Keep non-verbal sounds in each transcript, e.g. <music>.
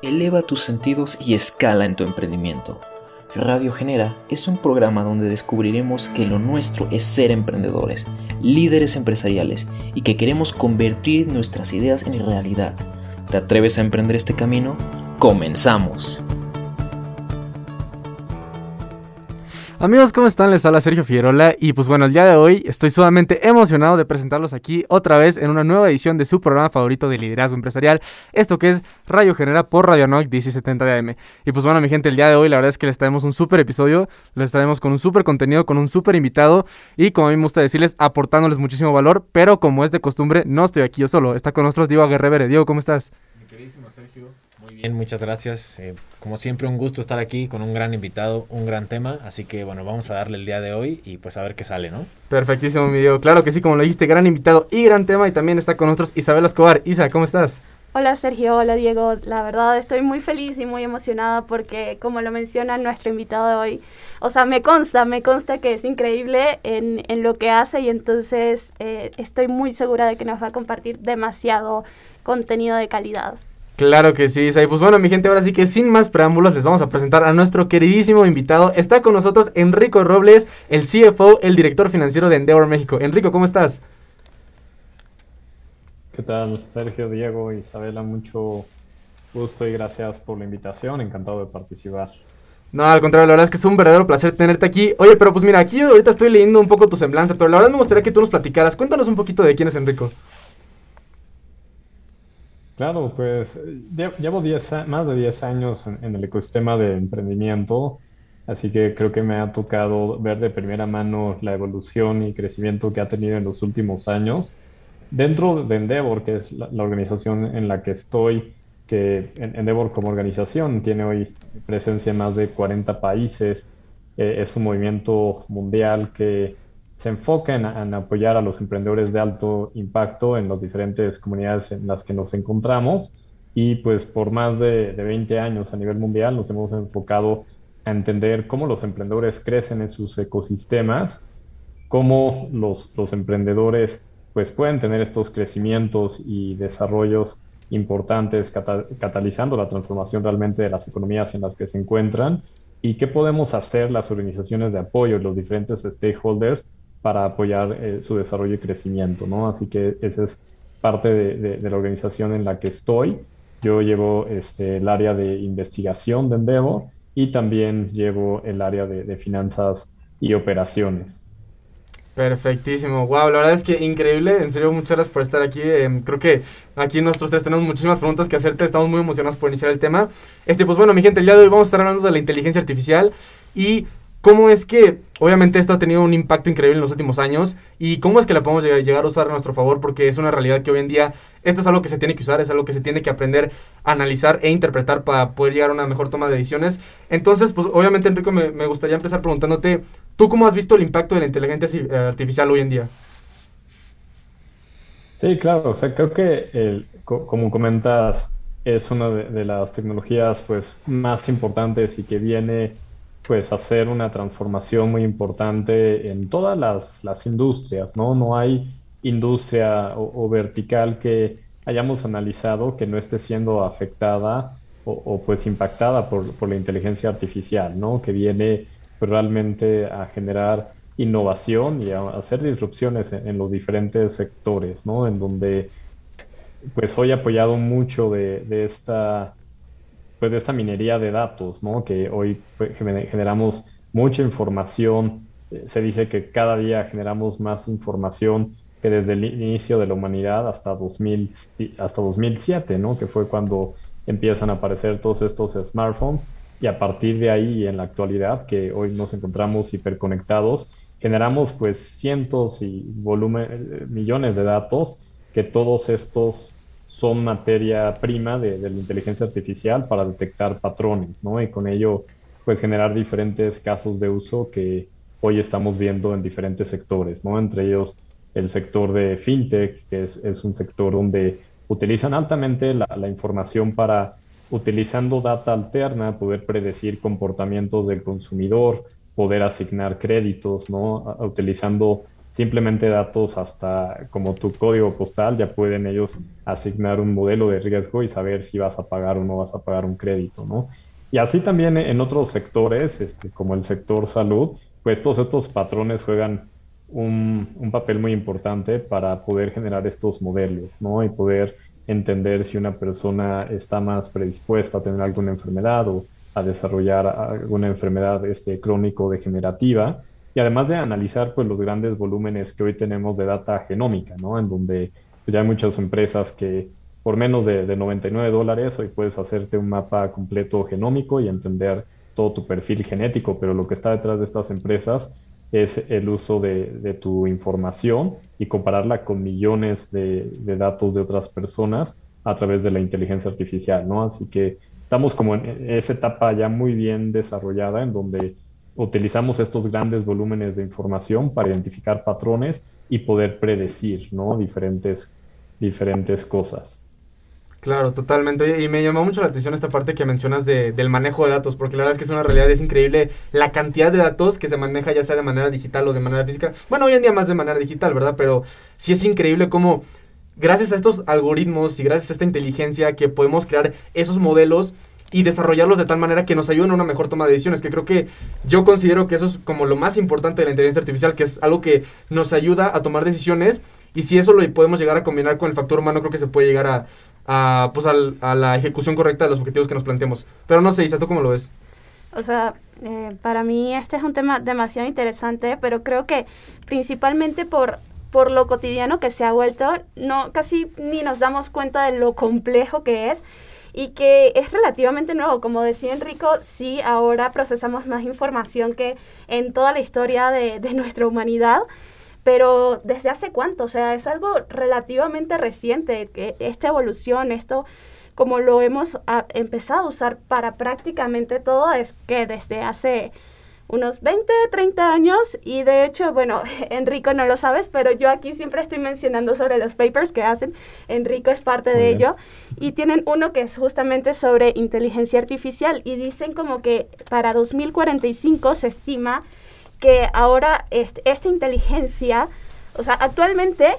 Eleva tus sentidos y escala en tu emprendimiento. Radio Genera es un programa donde descubriremos que lo nuestro es ser emprendedores, líderes empresariales y que queremos convertir nuestras ideas en realidad. ¿Te atreves a emprender este camino? ¡Comenzamos! Amigos, ¿cómo están? Les habla Sergio Figueroa y pues bueno, el día de hoy estoy sumamente emocionado de presentarlos aquí otra vez en una nueva edición de su programa favorito de liderazgo empresarial, esto que es Rayo Genera por Radio Noc 1070 de AM. Y pues bueno, mi gente, el día de hoy la verdad es que les traemos un súper episodio, les traemos con un súper contenido, con un súper invitado y como a mí me gusta decirles, aportándoles muchísimo valor, pero como es de costumbre, no estoy aquí yo solo, está con nosotros Diego Aguerrevere. Diego, ¿cómo estás? Mi queridísimo Sergio, muy bien, muchas gracias. Eh, como siempre, un gusto estar aquí con un gran invitado, un gran tema. Así que bueno, vamos a darle el día de hoy y pues a ver qué sale, ¿no? Perfectísimo, mi Diego. Claro que sí, como lo dijiste, gran invitado y gran tema. Y también está con nosotros Isabel Escobar. Isa, ¿cómo estás? Hola Sergio, hola Diego. La verdad estoy muy feliz y muy emocionada porque como lo menciona nuestro invitado de hoy, o sea, me consta, me consta que es increíble en, en lo que hace y entonces eh, estoy muy segura de que nos va a compartir demasiado contenido de calidad. Claro que sí, Isa. Y pues bueno, mi gente, ahora sí que sin más preámbulos les vamos a presentar a nuestro queridísimo invitado. Está con nosotros Enrico Robles, el CFO, el director financiero de Endeavor México. Enrico, ¿cómo estás? ¿Qué tal, Sergio, Diego, Isabela? Mucho gusto y gracias por la invitación. Encantado de participar. No, al contrario, la verdad es que es un verdadero placer tenerte aquí. Oye, pero pues mira, aquí ahorita estoy leyendo un poco tu semblanza, pero la verdad me gustaría que tú nos platicaras. Cuéntanos un poquito de quién es Enrico. Claro, pues llevo diez, más de 10 años en, el ecosistema de emprendimiento, así que creo que me ha tocado ver de primera mano la evolución y crecimiento que ha tenido en los últimos años. Dentro de Endeavor, que es la, organización en la que estoy, que Endeavor como organización tiene hoy presencia en más de 40 países, eh, es un movimiento mundial que se enfoca en, apoyar a los emprendedores de alto impacto en las diferentes comunidades en las que nos encontramos. Y pues por más de, 20 años a nivel mundial nos hemos enfocado a entender cómo los emprendedores crecen en sus ecosistemas, cómo los, los emprendedores pues pueden tener estos crecimientos y desarrollos importantes catalizando la transformación realmente de las economías en las que se encuentran y qué podemos hacer las organizaciones de apoyo, los diferentes stakeholders para apoyar eh, su desarrollo y crecimiento, ¿no? Así que esa es parte de, la organización en la que estoy. Yo llevo este, el área de investigación de Endeavor y también llevo el área de, finanzas y operaciones. Perfectísimo, wow, la verdad es que increíble, en serio muchas gracias por estar aquí, em, creo que aquí nosotros tenemos muchísimas preguntas que hacerte, estamos muy emocionados por iniciar el tema. Este, pues bueno, mi gente, el día de hoy vamos a estar hablando de la inteligencia artificial y ¿Cómo es que, obviamente, esto ha tenido un impacto increíble en los últimos años? ¿Y cómo es que la podemos llegar, a usar a nuestro favor? Porque es una realidad que hoy en día esto es algo que se tiene que usar, es algo que se tiene que aprender a analizar e interpretar para poder llegar a una mejor toma de decisiones. Entonces, pues obviamente, Enrico, me, gustaría empezar preguntándote, ¿tú cómo has visto el impacto de la inteligencia eh, artificial hoy en día? Sí, claro, o sea, creo que, el, como comentas, es una de, de las tecnologías pues, más importantes y que viene pues hacer una transformación muy importante en todas las, industrias, ¿no? No hay industria o, vertical que hayamos analizado que no esté siendo afectada o, pues impactada por, la inteligencia artificial, ¿no? Que viene pues, realmente a generar innovación y a hacer disrupciones en, los diferentes sectores, ¿no? En donde pues hoy apoyado mucho de, de esta pues, de esta minería de datos, ¿no? Que hoy pues, generamos mucha información. Eh, se dice que cada día generamos más información que desde el inicio de la humanidad hasta, 2000, hasta 2007, ¿no? Que fue cuando empiezan a aparecer todos estos smartphones y a partir de ahí en la actualidad que hoy nos encontramos hiperconectados, generamos pues cientos y eh, millones de datos que todos estos son materia prima de, la inteligencia artificial para detectar patrones, ¿no? Y con ello, pues generar diferentes casos de uso que hoy estamos viendo en diferentes sectores, ¿no? Entre ellos el sector de fintech, que es, un sector donde utilizan altamente la, información para, utilizando data alterna, poder predecir comportamientos del consumidor, poder asignar créditos, ¿no? Utilizando simplemente datos hasta como tu código postal, ya pueden ellos asignar un modelo de riesgo y saber si vas a pagar o no vas a pagar un crédito, ¿no? Y así también en otros sectores, este, como el sector salud, pues todos estos patrones juegan un, un, papel muy importante para poder generar estos modelos, ¿no? Y poder entender si una persona está más predispuesta a tener alguna enfermedad o a desarrollar alguna enfermedad este, crónico-degenerativa. Y además de analizar pues, los grandes volúmenes que hoy tenemos de data genómica, ¿no? En donde pues, ya hay muchas empresas que por menos de, de 99 dólares hoy puedes hacerte un mapa completo genómico y entender todo tu perfil genético, pero lo que está detrás de estas empresas es el uso de, tu información y compararla con millones de, datos de otras personas a través de la inteligencia artificial, ¿no? Así que estamos como en esa etapa ya muy bien desarrollada en donde utilizamos estos grandes volúmenes de información para identificar patrones y poder predecir, ¿no? Diferentes, diferentes cosas. Claro, totalmente. y me llamó mucho la atención esta parte que mencionas de, del manejo de datos, porque la verdad es que es una realidad, es increíble la cantidad de datos que se maneja ya sea de manera digital o de manera física. Bueno, hoy en día más de manera digital, ¿verdad? Pero sí es increíble cómo gracias a estos algoritmos y gracias a esta inteligencia que podemos crear esos modelos y desarrollarlos de tal manera que nos ayuden a una mejor toma de decisiones, que creo que yo considero que eso es como lo más importante de la inteligencia artificial, que es algo que nos ayuda a tomar decisiones y si eso lo podemos llegar a combinar con el factor humano, creo que se puede llegar a, a, pues a la ejecución correcta de los objetivos que nos planteamos. Pero no sé, Isa, ¿tú cómo lo ves? O sea, eh, para mí este es un tema demasiado interesante, pero creo que principalmente por, por lo cotidiano que se ha vuelto, no, casi ni nos damos cuenta de lo complejo que es y que es relativamente nuevo. Como decía Enrico, sí, ahora procesamos más información que en toda la historia de, de nuestra humanidad pero ¿desde hace cuánto? O sea, es algo relativamente reciente, que esta evolución, esto como lo hemos ah, empezado a usar para prácticamente todo, es que desde hace unos 20, 30 años y de hecho, bueno, <laughs> Enrico no lo sabes, pero yo aquí siempre estoy mencionando sobre los papers que hacen, Enrico es parte de ello. Y tienen uno que es justamente sobre inteligencia artificial y dicen como que para 2045 se estima que ahora esta inteligencia, o sea, actualmente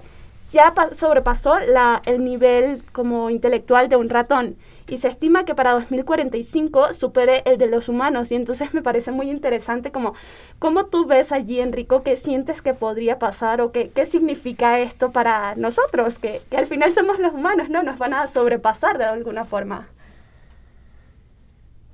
ya sobrepasó la, el nivel como intelectual de un ratón y se estima que para 2045 supere el de los humanos. Y entonces me parece muy interesante como cómo tú ves allí Enrico qué sientes que podría pasar o qué, qué significa esto para nosotros que, que al final somos los humanos no nos van a sobrepasar de alguna forma.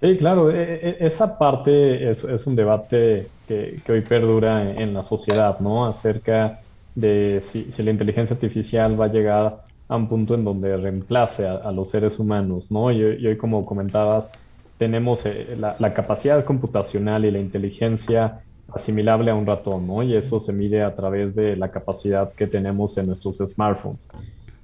Sí, claro, e, e, esa parte es, es un debate que, hoy perdura en, la sociedad, ¿no? Acerca de si, la inteligencia artificial va a llegar a un punto en donde reemplace a, los seres humanos, ¿no? Y, hoy, como comentabas, tenemos eh, la, la, capacidad computacional y la inteligencia asimilable a un ratón, ¿no? Y eso se mide a través de la capacidad que tenemos en nuestros smartphones.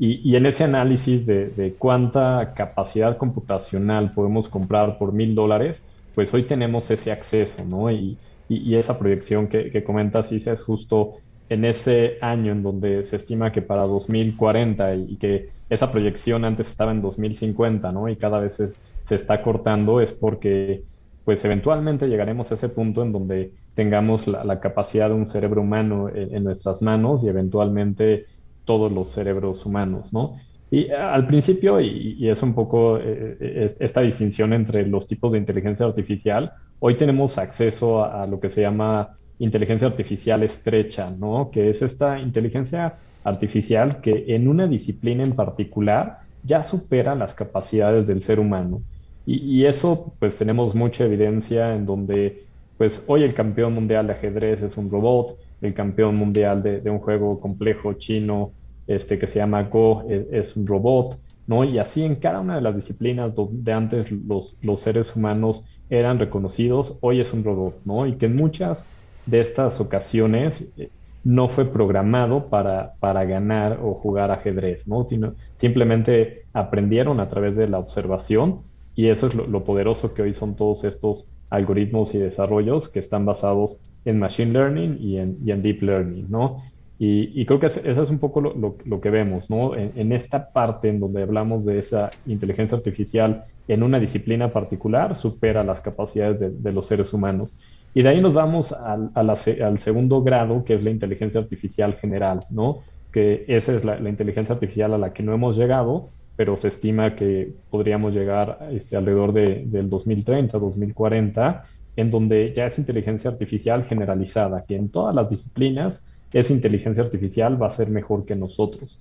Y, en ese análisis de, cuánta capacidad computacional podemos comprar por mil dólares, pues hoy tenemos ese acceso, ¿no? Y, esa proyección que, que comentas, Isa, es justo en ese año en donde se estima que para 2040 y, que esa proyección antes estaba en 2050, ¿no? Y cada vez se, está cortando, es porque pues eventualmente llegaremos a ese punto en donde tengamos la, capacidad de un cerebro humano en, nuestras manos y eventualmente todos los cerebros humanos, ¿no? Y al principio, y, es un poco eh, eh, esta distinción entre los tipos de inteligencia artificial, hoy tenemos acceso a, lo que se llama inteligencia artificial estrecha, ¿no? Que es esta inteligencia artificial que en una disciplina en particular ya supera las capacidades del ser humano. Y, eso, pues tenemos mucha evidencia en donde, pues hoy el campeón mundial de ajedrez es un robot, el campeón mundial de, un juego complejo chino este, que se llama Go e, es, un robot, ¿no? Y así en cada una de las disciplinas donde antes los, los seres humanos eran reconocidos, hoy es un robot, ¿no? Y que en muchas de estas ocasiones eh, no fue programado para, para ganar o jugar ajedrez, ¿no? Sino simplemente aprendieron a través de la observación y eso es lo, poderoso que hoy son todos estos algoritmos y desarrollos que están basados en Machine Learning y en, Deep Learning, ¿no? Y, creo que eso es un poco lo, que vemos, ¿no? En, esta parte en donde hablamos de esa inteligencia artificial en una disciplina particular, supera las capacidades de, los seres humanos. Y de ahí nos vamos al, al segundo grado, que es la inteligencia artificial general, ¿no? Que esa es la, inteligencia artificial a la que no hemos llegado, pero se estima que podríamos llegar este, alrededor de, del 2030, 2040, en donde ya es inteligencia artificial generalizada, que en todas las disciplinas esa inteligencia artificial va a ser mejor que nosotros.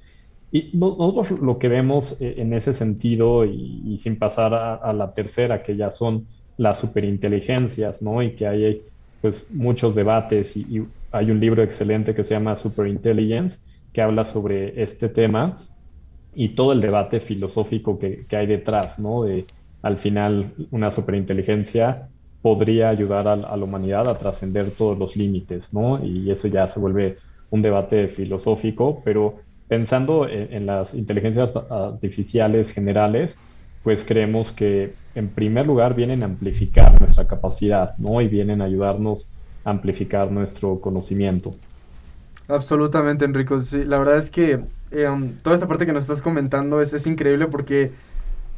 Y nosotros lo que vemos eh, en ese sentido, y, sin pasar a, la tercera, que ya son las superinteligencias, ¿no? Y que hay pues muchos debates y, hay un libro excelente que se llama Superintelligence, que habla sobre este tema y todo el debate filosófico que, que hay detrás, ¿no? De al final una superinteligencia podría ayudar a, la humanidad a trascender todos los límites, ¿no? Y eso ya se vuelve un debate filosófico, pero pensando en, las inteligencias artificiales generales, pues creemos que en primer lugar vienen a amplificar nuestra capacidad, ¿no? Y vienen a ayudarnos a amplificar nuestro conocimiento. Absolutamente, Enrico. Sí, la verdad es que um, toda esta parte que nos estás comentando es, es increíble porque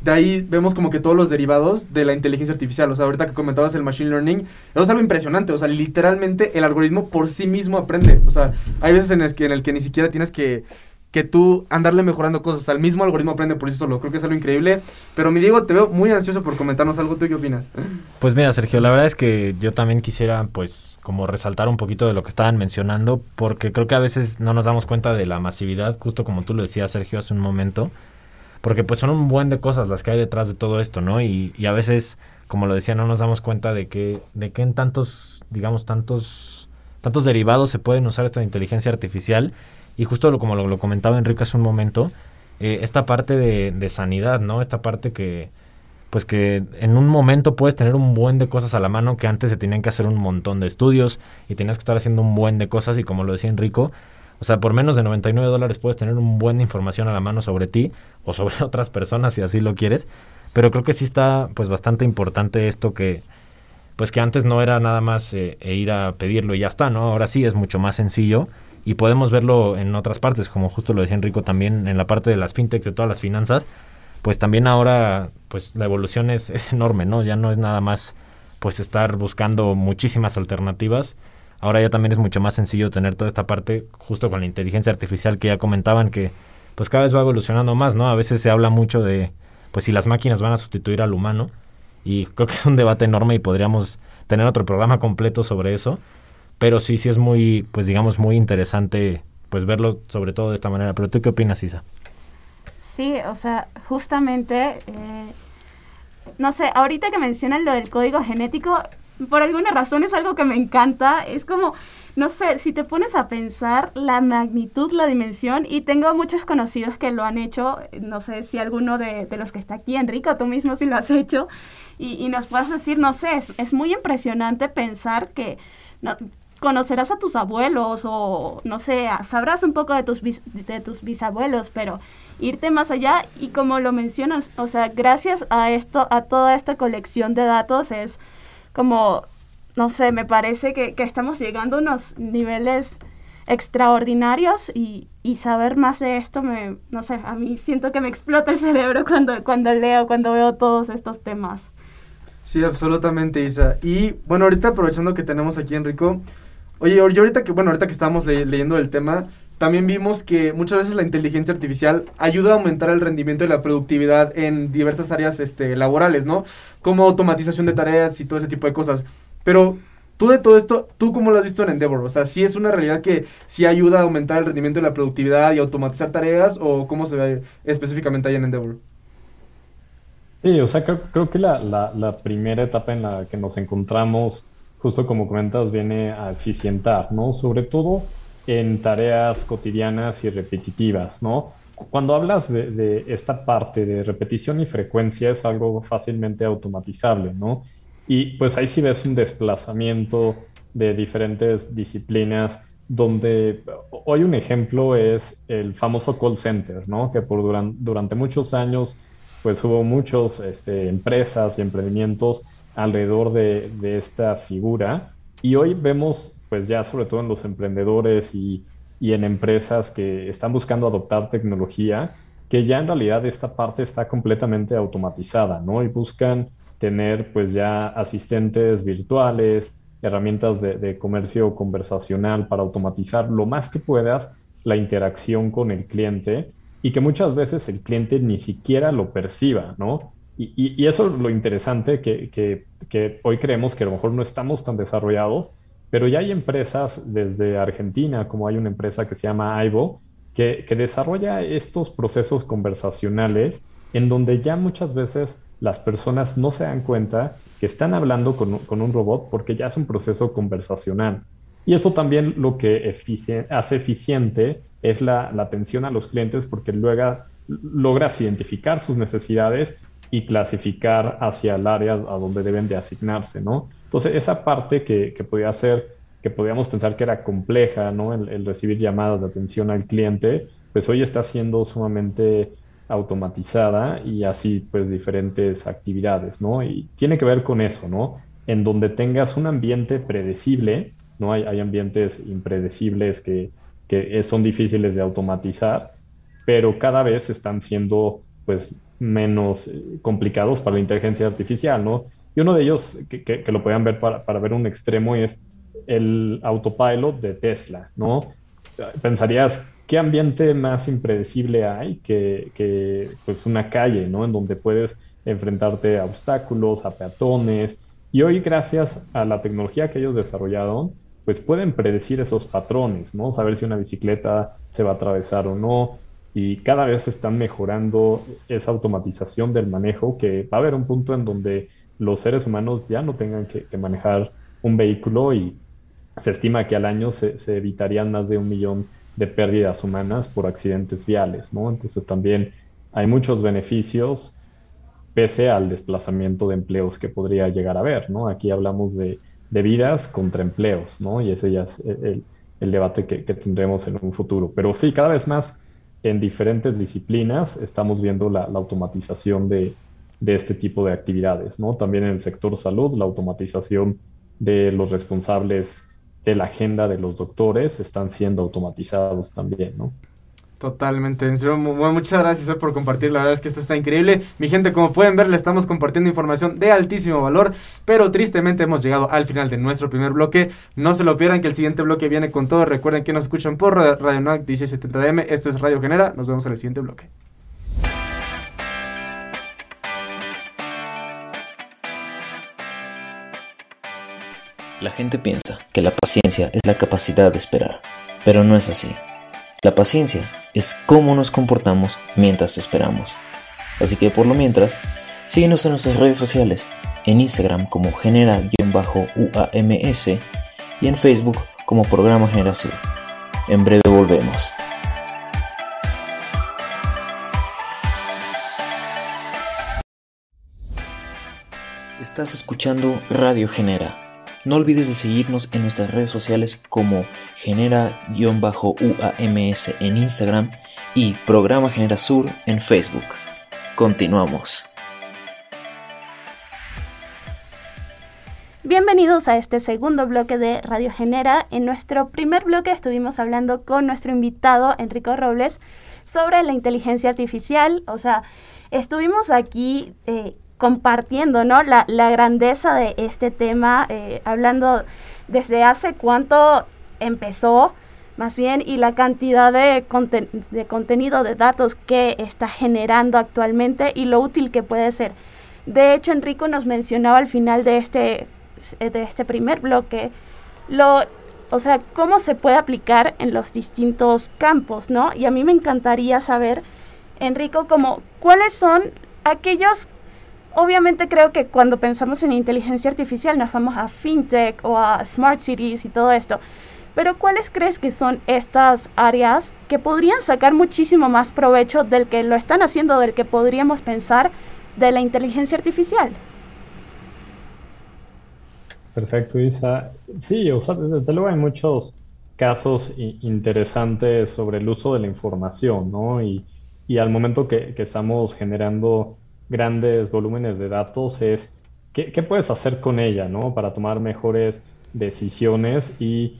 de ahí vemos como que todos los derivados de la inteligencia artificial. O sea, ahorita que comentabas el machine learning, eso es algo impresionante. O sea, literalmente el algoritmo por sí mismo aprende. O sea, hay veces en el que, en el que ni siquiera tienes que, que tú andarle mejorando cosas. El mismo algoritmo aprende por sí solo. Creo que es algo increíble. Pero mi Diego, te veo muy ansioso por comentarnos algo. ¿Tú qué opinas? Pues mira, Sergio, la verdad es que yo también quisiera, pues, como resaltar un poquito de lo que estaban mencionando, porque creo que a veces no nos damos cuenta de la masividad, justo como tú lo decías, Sergio, hace un momento porque pues son un buen de cosas las que hay detrás de todo esto, ¿no? Y, y a veces, como lo decía, no nos damos cuenta de que, de que en tantos, digamos, tantos, tantos derivados se pueden usar esta inteligencia artificial. Y justo lo, como lo, comentaba Enrique hace un momento, eh, esta parte de, de sanidad, ¿no? Esta parte que, pues que en un momento puedes tener un buen de cosas a la mano que antes se tenían que hacer un montón de estudios y tenías que estar haciendo un buen de cosas y como lo decía Enrico, o sea, por menos de 99 dólares puedes tener un buen información a la mano sobre ti o sobre <laughs> otras personas si así lo quieres. Pero creo que sí está pues bastante importante esto que pues que antes no era nada más eh, e ir a pedirlo y ya está, ¿no? Ahora sí es mucho más sencillo y podemos verlo en otras partes, como justo lo decía Enrico también en la parte de las fintechs, de todas las finanzas, pues también ahora pues la evolución es, es enorme, ¿no? Ya no es nada más pues estar buscando muchísimas alternativas Ahora ya también es mucho más sencillo tener toda esta parte justo con la inteligencia artificial que ya comentaban que pues cada vez va evolucionando más, ¿no? A veces se habla mucho de pues si las máquinas van a sustituir al humano y creo que es un debate enorme y podríamos tener otro programa completo sobre eso, pero sí sí es muy pues digamos muy interesante pues verlo sobre todo de esta manera, pero tú qué opinas, Isa? Sí, o sea, justamente eh, no sé, ahorita que mencionan lo del código genético, por alguna razón es algo que me encanta. Es como, no sé, si te pones a pensar la magnitud, la dimensión, y tengo muchos conocidos que lo han hecho, no sé si alguno de, los que está aquí, Enrico, tú mismo si lo has hecho, y, nos puedes decir, no sé, es, muy impresionante pensar que conocerás a tus abuelos o, no sé, sabrás un poco de tus, de tus bisabuelos, pero irte más allá y como lo mencionas, o sea, gracias a esto, a toda esta colección de datos es como, no sé, me parece que, estamos llegando a unos niveles extraordinarios y, saber más de esto me, no sé, a mí siento que me explota el cerebro cuando, cuando leo, cuando veo todos estos temas. Sí, absolutamente, Isa. Y bueno, ahorita aprovechando que tenemos aquí Enrico, oye, yo ahorita que, bueno, ahorita que estamos leyendo el tema, también vimos que muchas veces la inteligencia artificial ayuda a aumentar el rendimiento y la productividad en diversas áreas este, laborales, ¿no? Como automatización de tareas y todo ese tipo de cosas. Pero tú de todo esto, ¿tú cómo lo has visto en Endeavor? O sea, ¿sí es una realidad que sí ayuda a aumentar el rendimiento y la productividad y automatizar tareas o cómo se ve específicamente ahí en Endeavor? Sí, o sea, creo, que la, primera etapa en la que nos encontramos, justo como comentas, viene a eficientar, ¿no? Sobre todo en tareas cotidianas y repetitivas, ¿no? Cuando hablas de, esta parte de repetición y frecuencia es algo fácilmente automatizable, ¿no? Y pues ahí sí ves un desplazamiento de diferentes disciplinas donde hoy un ejemplo es el famoso call center, ¿no? Que por durante muchos años pues hubo muchas este, empresas y emprendimientos alrededor de, de esta figura y hoy vemos pues ya sobre todo en los emprendedores y, en empresas que están buscando adoptar tecnología, que ya en realidad esta parte está completamente automatizada, ¿no? Y buscan tener pues ya asistentes virtuales, herramientas de, comercio conversacional para automatizar lo más que puedas la interacción con el cliente y que muchas veces el cliente ni siquiera lo perciba, ¿no? Y, eso es lo interesante que, que, hoy creemos que a lo mejor no estamos tan desarrollados, pero ya hay empresas desde Argentina, como hay una empresa que se llama Aibo, que, desarrolla estos procesos conversacionales en donde ya muchas veces las personas no se dan cuenta que están hablando con, un robot porque ya es un proceso conversacional. Y eso también lo que hace eficiente es la, atención a los clientes porque luego logras identificar sus necesidades y clasificar hacia el área a donde deben de asignarse, ¿no? Entonces, esa parte que, que podía ser, que podíamos pensar que era compleja, ¿no? El, recibir llamadas de atención al cliente, pues hoy está siendo sumamente automatizada y así, pues, diferentes actividades, ¿no? Y tiene que ver con eso, ¿no? En donde tengas un ambiente predecible, ¿no? Hay, hay ambientes impredecibles que, que son difíciles de automatizar, pero cada vez están siendo, pues, menos eh, complicados para la inteligencia artificial, ¿no? Y uno de ellos, que, lo puedan ver para, ver un extremo, es el autopilot de Tesla, ¿no? Pensarías, ¿qué ambiente más impredecible hay que, pues una calle, ¿no? En donde puedes enfrentarte a obstáculos, a peatones. Y hoy, gracias a la tecnología que ellos desarrollaron, pues pueden predecir esos patrones, ¿no? Saber si una bicicleta se va a atravesar o no. Y cada vez están mejorando esa automatización del manejo, que va a haber un punto en donde los seres humanos ya no tengan que, manejar un vehículo y se estima que al año se, evitarían más de un millón de pérdidas humanas por accidentes viales, ¿no? Entonces también hay muchos beneficios pese al desplazamiento de empleos que podría llegar a haber, ¿no? Aquí hablamos de, vidas contra empleos, ¿no? Y ese ya es el, debate que, tendremos en un futuro. Pero sí, cada vez más en diferentes disciplinas estamos viendo la automatización de, este tipo de actividades, ¿no? También en el sector salud, la automatización de los responsables de la agenda de los doctores están siendo automatizados también. Totalmente, en serio, muchas gracias por compartir, la verdad es que esto está increíble. Mi gente, como pueden ver, le estamos compartiendo información de altísimo valor, pero tristemente hemos llegado al final de nuestro primer bloque. No se lo pierdan que el siguiente bloque viene con todo. Recuerden que nos escuchan por Radio NAC 1670M, esto es Radio Genera, nos vemos en el siguiente bloque. La gente piensa que la paciencia es la capacidad de esperar, pero no es así. La paciencia es cómo nos comportamos mientras esperamos. Así que por lo mientras, síguenos en nuestras redes sociales, en Instagram como genera-uams y en Facebook como Programa Generación. En breve volvemos. Estás escuchando Radio Genera no olvides de seguirnos en nuestras redes sociales como genera-uams en Instagram y Programa Genera Sur en Facebook. Continuamos. Bienvenidos a este segundo bloque de Radio Genera. En nuestro primer bloque estuvimos hablando con nuestro invitado Enrico Robles sobre la inteligencia artificial. O sea, estuvimos aquí eh, compartiendo ¿no? la, grandeza de este tema, eh, hablando desde hace cuánto empezó, más bien, y la cantidad de, de contenido, de datos que está generando actualmente y lo útil que puede ser. De hecho, Enrico nos mencionaba al final de este, de este primer bloque, lo, o sea, cómo se puede aplicar en los distintos campos, ¿no? Y a mí me encantaría saber, Enrico, como cuáles son aquellos obviamente creo que cuando pensamos en inteligencia artificial nos vamos a fintech o a smart cities y todo esto. Pero ¿cuáles crees que son estas áreas que podrían sacar muchísimo más provecho del que lo están haciendo, del que podríamos pensar de la inteligencia artificial? Perfecto, Isa. Sí, o sea, desde luego hay muchos casos interesantes sobre el uso de la información, ¿no? Y, y al momento que, que estamos generando grandes volúmenes de datos es qué, puedes hacer con ella, ¿no? Para tomar mejores decisiones y,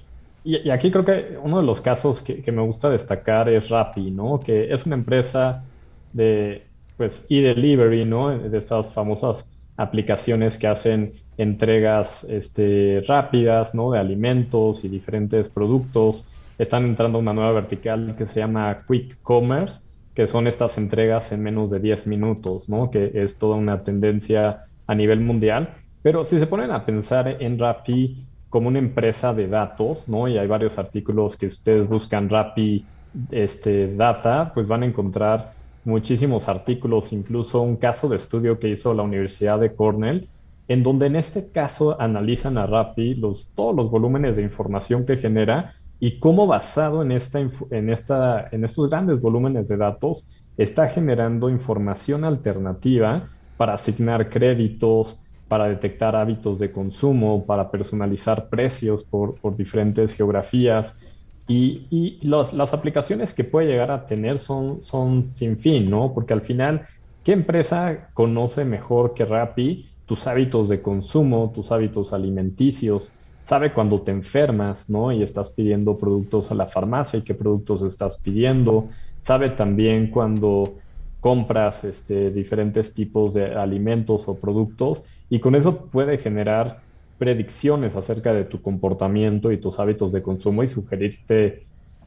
aquí creo que uno de los casos que, me gusta destacar es Rappi, ¿no? Que es una empresa de, pues, e-delivery, ¿no? De estas famosas aplicaciones que hacen entregas este, rápidas, ¿no? De alimentos y diferentes productos. Están entrando a una nueva vertical que se llama Quick Commerce, que son estas entregas en menos de 10 minutos, ¿no? Que es toda una tendencia a nivel mundial. Pero si se ponen a pensar en Rappi como una empresa de datos, ¿no? Y hay varios artículos que ustedes buscan Rappi este, Data, pues van a encontrar muchísimos artículos, incluso un caso de estudio que hizo la Universidad de Cornell, en donde en este caso analizan a Rappi los, todos los volúmenes de información que genera y cómo basado en, esta, en, esta, en estos grandes volúmenes de datos está generando información alternativa para asignar créditos, para detectar hábitos de consumo, para personalizar precios por, diferentes geografías. Y, y las aplicaciones que puede llegar a tener son, son sin fin, ¿no? Porque al final, ¿qué empresa conoce mejor que Rappi tus hábitos de consumo, tus hábitos alimenticios? Sabe cuando te enfermas, ¿no? Y estás pidiendo productos a la farmacia y qué productos estás pidiendo. Sabe también cuando compras este, diferentes tipos de alimentos o productos y con eso puede generar predicciones acerca de tu comportamiento y tus hábitos de consumo y sugerirte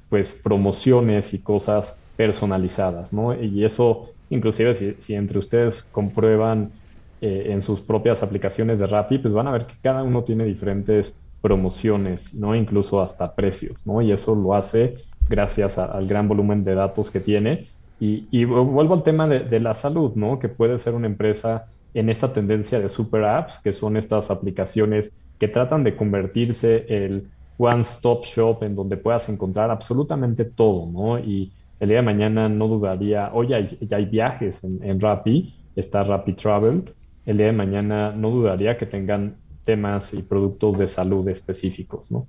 pues promociones y cosas personalizadas, ¿no? Y eso, inclusive si, entre ustedes comprueban eh, en sus propias aplicaciones de Rappi, pues van a ver que cada uno tiene diferentes promociones, ¿no? Incluso hasta precios, ¿no? Y eso lo hace gracias al gran volumen de datos que tiene y, vuelvo al tema de, la salud, ¿no? Que puede ser una empresa en esta tendencia de super apps, que son estas aplicaciones que tratan de convertirse el one-stop shop en donde puedas encontrar absolutamente todo, ¿no? Y el día de mañana no dudaría, oye, ya hay viajes en, en Rappi, está Rappi Travel, el día de mañana no dudaría que tengan temas y productos de salud específicos, ¿no?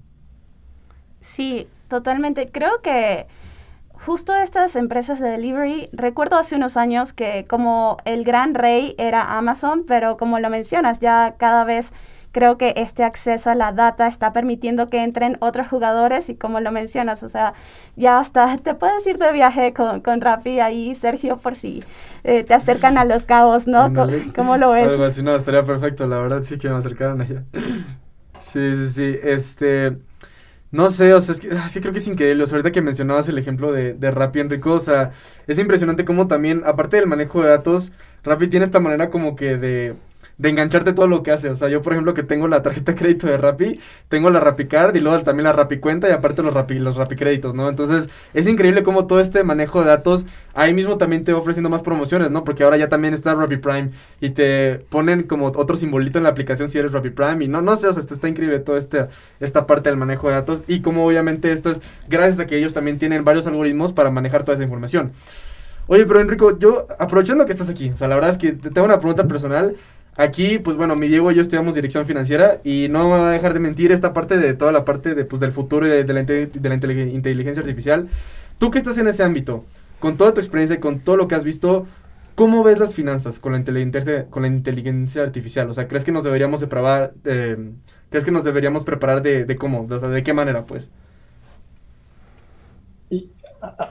Sí, totalmente. Creo que justo estas empresas de delivery, recuerdo hace unos años que como el gran rey era Amazon, pero como lo mencionas, ya cada vez creo que este acceso a la data está permitiendo que entren otros jugadores y como lo mencionas, o sea, ya hasta <laughs> te puedes ir de viaje con, con Rappi ahí, Sergio, por si eh, te acercan a los cabos, ¿no? ¿Cómo, lo ves? Algo no, estaría perfecto, la verdad sí que me acercaron allá. Sí, sí, sí, este... No sé, o sea, es que ah, sí creo que es increíble. O sea, ahorita que mencionabas el ejemplo de, de Rappi, Enrico, o sea, es impresionante cómo también, aparte del manejo de datos, Rappi tiene esta manera como que de de engancharte todo lo que hace. O sea, yo, por ejemplo, que tengo la tarjeta de crédito de Rappi, tengo la Card y luego también la Rappi Cuenta y aparte los Rappi, los Rappi Créditos, ¿no? Entonces, es increíble cómo todo este manejo de datos ahí mismo también te va ofreciendo más promociones, ¿no? Porque ahora ya también está Rappi Prime y te ponen como otro simbolito en la aplicación si eres Rappi Prime y no, no sé, o sea, está, está increíble toda este, esta parte del manejo de datos y como obviamente esto es gracias a que ellos también tienen varios algoritmos para manejar toda esa información. Oye, pero Enrico, yo aprovechando que estás aquí, o sea, la verdad es que te tengo una pregunta personal. Aquí, pues bueno, mi Diego y yo estudiamos dirección financiera y no me va a dejar de mentir esta parte de toda la parte de, pues, del futuro y de, la, de la inteligencia artificial. Tú que estás en ese ámbito, con toda tu experiencia y con todo lo que has visto, ¿cómo ves las finanzas con la, inteligencia, con la inteligencia artificial? O sea, ¿crees que nos deberíamos de preparar, eh, ¿crees que nos deberíamos preparar de, de cómo? O sea, ¿de qué manera, pues?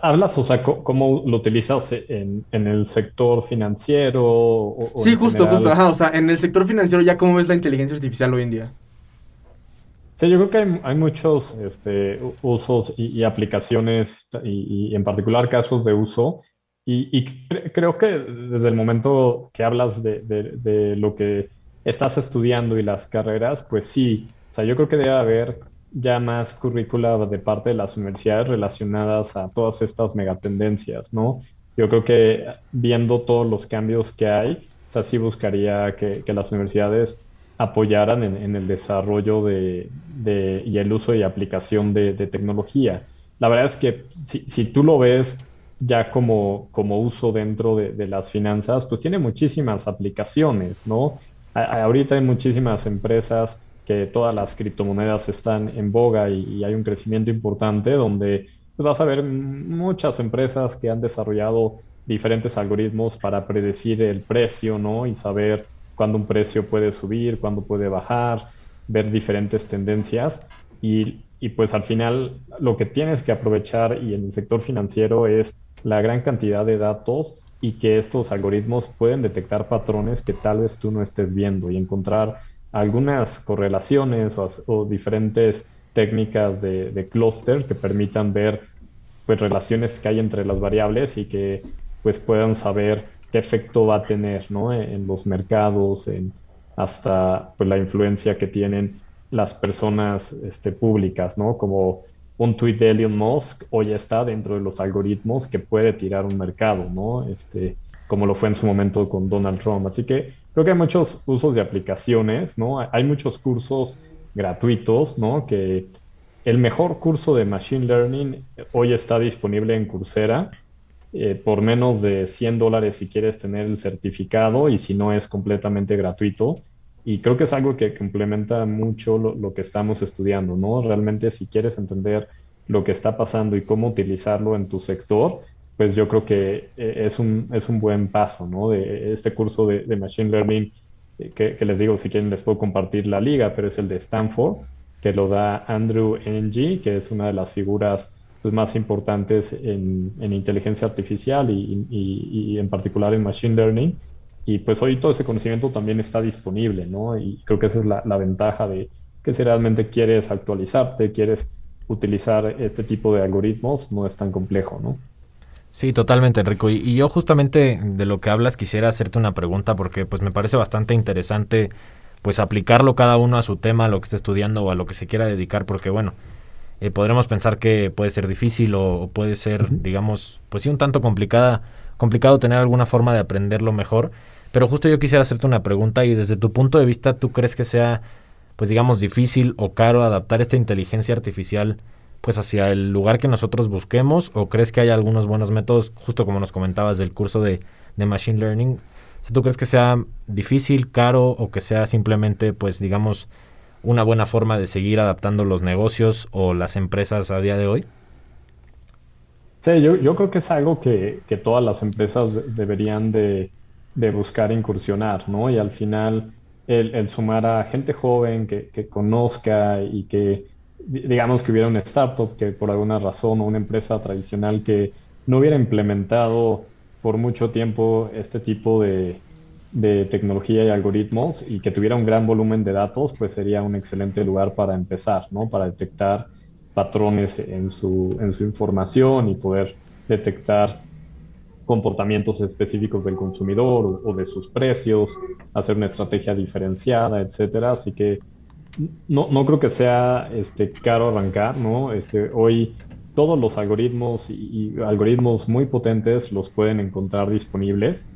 Hablas, o sea, cómo lo utilizas en, el sector financiero. sí, justo, justo. Ajá, o sea, en el sector financiero ya cómo ves la inteligencia artificial hoy en día. Sí, yo creo que hay, muchos este, usos y, aplicaciones y, en particular casos de uso. Y, creo que desde el momento que hablas de, de lo que estás estudiando y las carreras, pues sí, o sea, yo creo que debe haber ya más currícula de parte de las universidades relacionadas a todas estas megatendencias, ¿no? Yo creo que viendo todos los cambios que hay, o sea, sí buscaría que, las universidades apoyaran en, el desarrollo de, y el uso y aplicación de, tecnología. La verdad es que si, tú lo ves ya como, como uso dentro de, las finanzas, pues tiene muchísimas aplicaciones, ¿no? ahorita hay muchísimas empresas que todas las criptomonedas están en boga y, hay un crecimiento importante donde pues, vas a ver muchas empresas que han desarrollado diferentes algoritmos para predecir el precio, ¿no? Y saber cuándo un precio puede subir, cuándo puede bajar, ver diferentes tendencias. Y, y pues al final lo que tienes que aprovechar y en el sector financiero es la gran cantidad de datos y que estos algoritmos pueden detectar patrones que tal vez tú no estés viendo y encontrar algunas correlaciones o, diferentes técnicas de, de clúster que permitan ver pues relaciones que hay entre las variables y que pues puedan saber qué efecto va a tener ¿no? en, los mercados, en hasta pues, la influencia que tienen las personas este, públicas, ¿no? Como un tweet de Elon Musk hoy está dentro de los algoritmos que puede tirar un mercado, ¿no? Este, como lo fue en su momento con Donald Trump. Así que creo que hay muchos usos de aplicaciones, ¿no? Hay muchos cursos gratuitos, ¿no? Que el mejor curso de Machine Learning hoy está disponible en Coursera eh, por menos de 100 dólares si quieres tener el certificado y si no es completamente gratuito. Y creo que es algo que complementa mucho lo, que estamos estudiando, ¿no? Realmente si quieres entender lo que está pasando y cómo utilizarlo en tu sector, pues yo creo que eh, es un, es un buen paso, ¿no? De este curso de, Machine Learning, eh, que, les digo, si quieren les puedo compartir la liga, pero es el de Stanford, que lo da Andrew Ng, que es una de las figuras pues, más importantes en, inteligencia artificial y, en particular en Machine Learning. Y pues hoy todo ese conocimiento también está disponible, ¿no? Y creo que esa es la, ventaja de que si realmente quieres actualizarte, quieres utilizar este tipo de algoritmos, no es tan complejo, ¿no? Sí, totalmente, Enrico. Y, yo justamente de lo que hablas quisiera hacerte una pregunta porque pues me parece bastante interesante pues aplicarlo cada uno a su tema, a lo que esté estudiando o a lo que se quiera dedicar, porque bueno, eh, podremos pensar que puede ser difícil o, puede ser, digamos, pues sí, un tanto complicada, complicado tener alguna forma de aprenderlo mejor. Pero justo yo quisiera hacerte una pregunta y desde tu punto de vista, ¿tú crees que sea, pues digamos, difícil o caro adaptar esta inteligencia artificial pues hacia el lugar que nosotros busquemos o crees que hay algunos buenos métodos, justo como nos comentabas del curso de, de Machine Learning? ¿Tú crees que sea difícil, caro o que sea simplemente, pues digamos, una buena forma de seguir adaptando los negocios o las empresas a día de hoy? Sí, yo, yo creo que es algo que, que todas las empresas deberían de, de, buscar incursionar, ¿no? Y al final el, el sumar a gente joven que, que, conozca y que, digamos que hubiera una startup que por alguna razón o una empresa tradicional que no hubiera implementado por mucho tiempo este tipo de, de tecnología y algoritmos y que tuviera un gran volumen de datos, pues sería un excelente lugar para empezar, ¿no? Para detectar patrones en su, en su información y poder detectar comportamientos específicos del consumidor o, de sus precios, hacer una estrategia diferenciada, etcétera. Así que no, no creo que sea este, caro arrancar, ¿no? Este, hoy todos los algoritmos y, algoritmos muy potentes los pueden encontrar disponibles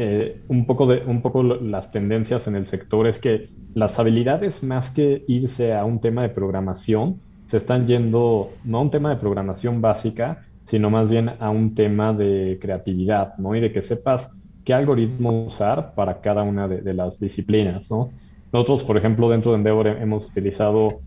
eh, un, poco de, un poco las tendencias en el sector es que las habilidades más que irse a un tema de programación, se están yendo no a un tema de programación básica, sino más bien a un tema de creatividad, ¿no? Y de que sepas qué algoritmo usar para cada una de, las disciplinas, ¿no? Nosotros, por ejemplo, dentro de Endeavor hemos utilizado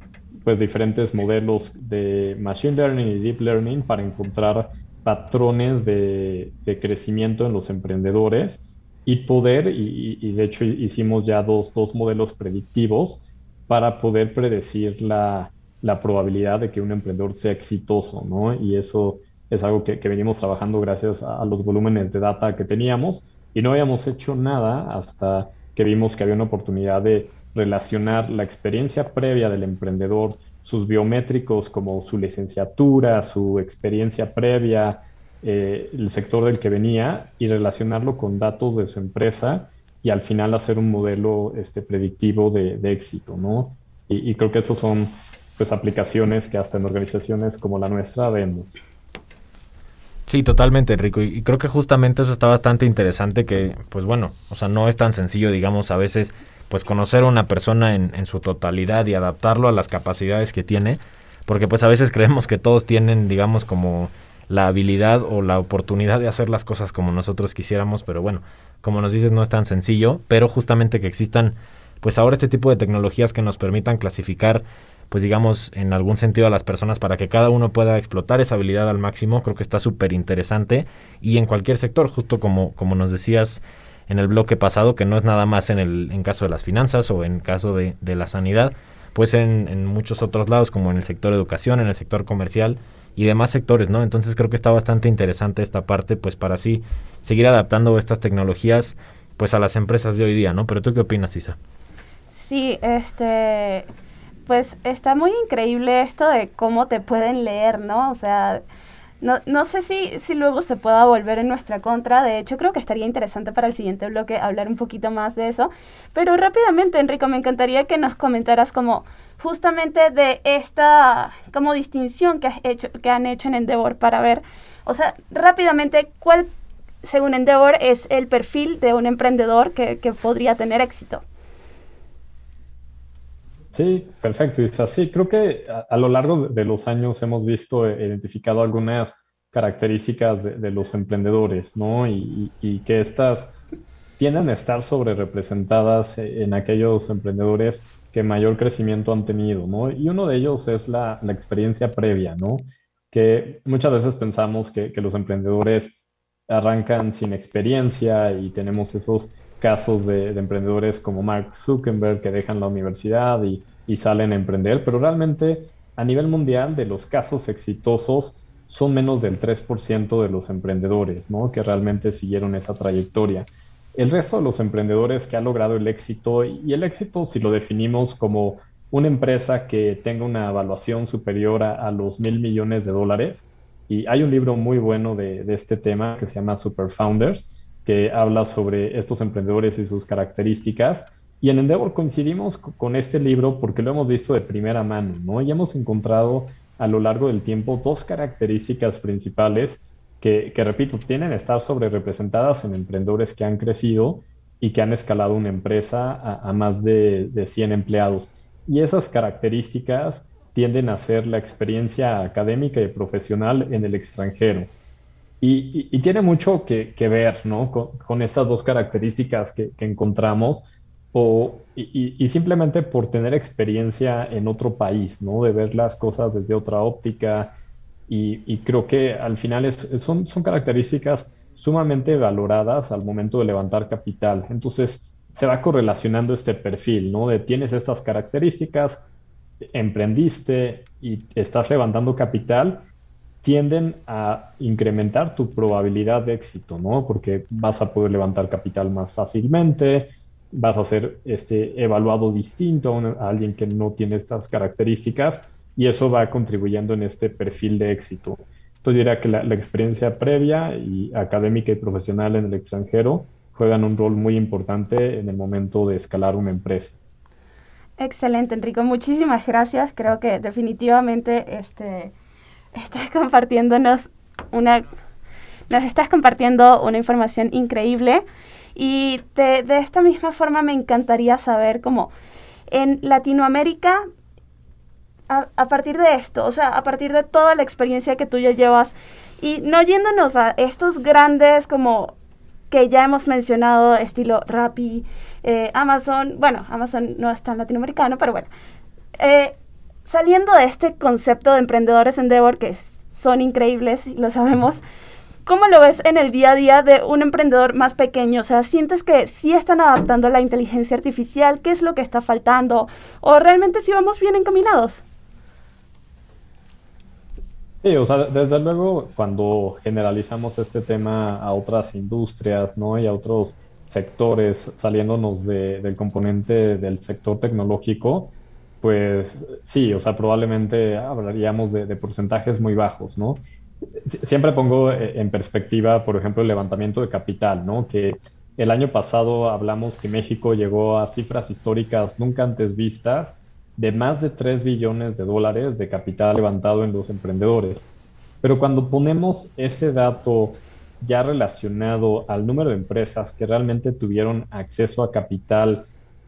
pues diferentes modelos de Machine Learning y Deep Learning para encontrar patrones de, de crecimiento en los emprendedores y poder, y, de hecho hicimos ya dos, dos, modelos predictivos para poder predecir la, la, probabilidad de que un emprendedor sea exitoso, ¿no? Y eso es algo que, que venimos trabajando gracias a, los volúmenes de data que teníamos y no habíamos hecho nada hasta que vimos que había una oportunidad de relacionar la experiencia previa del emprendedor, sus biométricos como su licenciatura, su experiencia previa, eh, el sector del que venía y relacionarlo con datos de su empresa y al final hacer un modelo este, predictivo de, éxito, ¿no? Y, creo que esos son pues aplicaciones que hasta en organizaciones como la nuestra vemos. Sí, totalmente, Rico. Y, creo que justamente eso está bastante interesante que, pues bueno, o sea, no es tan sencillo, digamos, a veces, pues conocer a una persona en, en su totalidad y adaptarlo a las capacidades que tiene, porque pues a veces creemos que todos tienen, digamos, como la habilidad o la oportunidad de hacer las cosas como nosotros quisiéramos, pero bueno, como nos dices, no es tan sencillo, pero justamente que existan, pues ahora este tipo de tecnologías que nos permitan clasificar, pues digamos, en algún sentido a las personas para que cada uno pueda explotar esa habilidad al máximo, creo que está súper interesante y en cualquier sector, justo como, como nos decías en el bloque pasado, que no es nada más en el en caso de las finanzas o en caso de, de la sanidad, pues en, muchos otros lados, como en el sector educación, en el sector comercial, y demás sectores, ¿no? Entonces creo que está bastante interesante esta parte, pues para así seguir adaptando estas tecnologías, pues a las empresas de hoy día, ¿no? Pero tú qué opinas, Isa? Sí, este, pues está muy increíble esto de cómo te pueden leer, ¿no? O sea, no, no sé si, si luego se pueda volver en nuestra contra. De hecho, creo que estaría interesante para el siguiente bloque hablar un poquito más de eso. Pero rápidamente, Enrico, me encantaría que nos comentaras como justamente de esta como distinción que, has hecho, que han hecho en Endeavor para ver, o sea, rápidamente, cuál, según Endeavor, es el perfil de un emprendedor que, que podría tener éxito. Sí, perfecto, Isa. Sí, creo que a, lo largo de los años hemos visto, e identificado algunas características de, los emprendedores, ¿no? Y, que estas tienden a estar sobre representadas en aquellos emprendedores que mayor crecimiento han tenido, ¿no? Y uno de ellos es la, experiencia previa, ¿no? Que muchas veces pensamos que los emprendedores arrancan sin experiencia y tenemos esos casos de, emprendedores como Mark Zuckerberg que dejan la universidad y, salen a emprender, pero realmente a nivel mundial de los casos exitosos son menos del 3% de los emprendedores, ¿no? Que realmente siguieron esa trayectoria. El resto de los emprendedores que ha logrado el éxito, y el éxito si lo definimos como una empresa que tenga una evaluación superior a, los mil millones de dólares, y hay un libro muy bueno de, de este tema que se llama Super Founders, que habla sobre estos emprendedores y sus características. Y en Endeavor coincidimos con este libro porque lo hemos visto de primera mano, ¿no? Y hemos encontrado a lo largo del tiempo dos características principales que, que repito, tienen estar sobre representadas en emprendedores que han crecido y que han escalado una empresa a, a más de, de 100 empleados. Y esas características tienden a ser la experiencia académica y profesional en el extranjero. Y, tiene mucho que, ver, ¿no? Con, estas dos características que, encontramos, o, y, simplemente por tener experiencia en otro país, ¿no? De ver las cosas desde otra óptica. Y, creo que al final es, son, son características sumamente valoradas al momento de levantar capital. Entonces, se va correlacionando este perfil, ¿no? De tienes estas características, emprendiste y estás levantando capital tienden a incrementar tu probabilidad de éxito, ¿no? Porque vas a poder levantar capital más fácilmente, vas a ser este, evaluado distinto a, alguien que no tiene estas características y eso va contribuyendo en este perfil de éxito. Entonces diría que la, la experiencia previa y académica y profesional en el extranjero juegan un rol muy importante en el momento de escalar una empresa. Excelente, Enrico. Muchísimas gracias. Creo que definitivamente este, estás <laughs> compartiéndonos una, nos estás compartiendo una información increíble y de, esta misma forma me encantaría saber cómo en Latinoamérica, a, a, partir de esto, o sea, a partir de toda la experiencia que tú ya llevas y no yéndonos a estos grandes como que ya hemos mencionado, estilo Rappi, eh, Amazon, bueno, Amazon no es tan latinoamericano, pero bueno, eh, saliendo de este concepto de emprendedores Endeavor, que son increíbles, lo sabemos, ¿cómo lo ves en el día a día de un emprendedor más pequeño? O sea, ¿sientes que sí están adaptando la inteligencia artificial? ¿Qué es lo que está faltando? ¿O realmente sí vamos bien encaminados? Sí, o sea, desde luego cuando generalizamos este tema a otras industrias, ¿no? Y a otros sectores, saliéndonos del componente del sector tecnológico, pues sí, o sea, probablemente hablaríamos de, porcentajes muy bajos, ¿no? Siempre pongo eh, en perspectiva, por ejemplo, el levantamiento de capital, ¿no? Que el año pasado hablamos que México llegó a cifras históricas nunca antes vistas de más de 3 billones de dólares de capital levantado en los emprendedores. Pero cuando ponemos ese dato ya relacionado al número de empresas que realmente tuvieron acceso a capital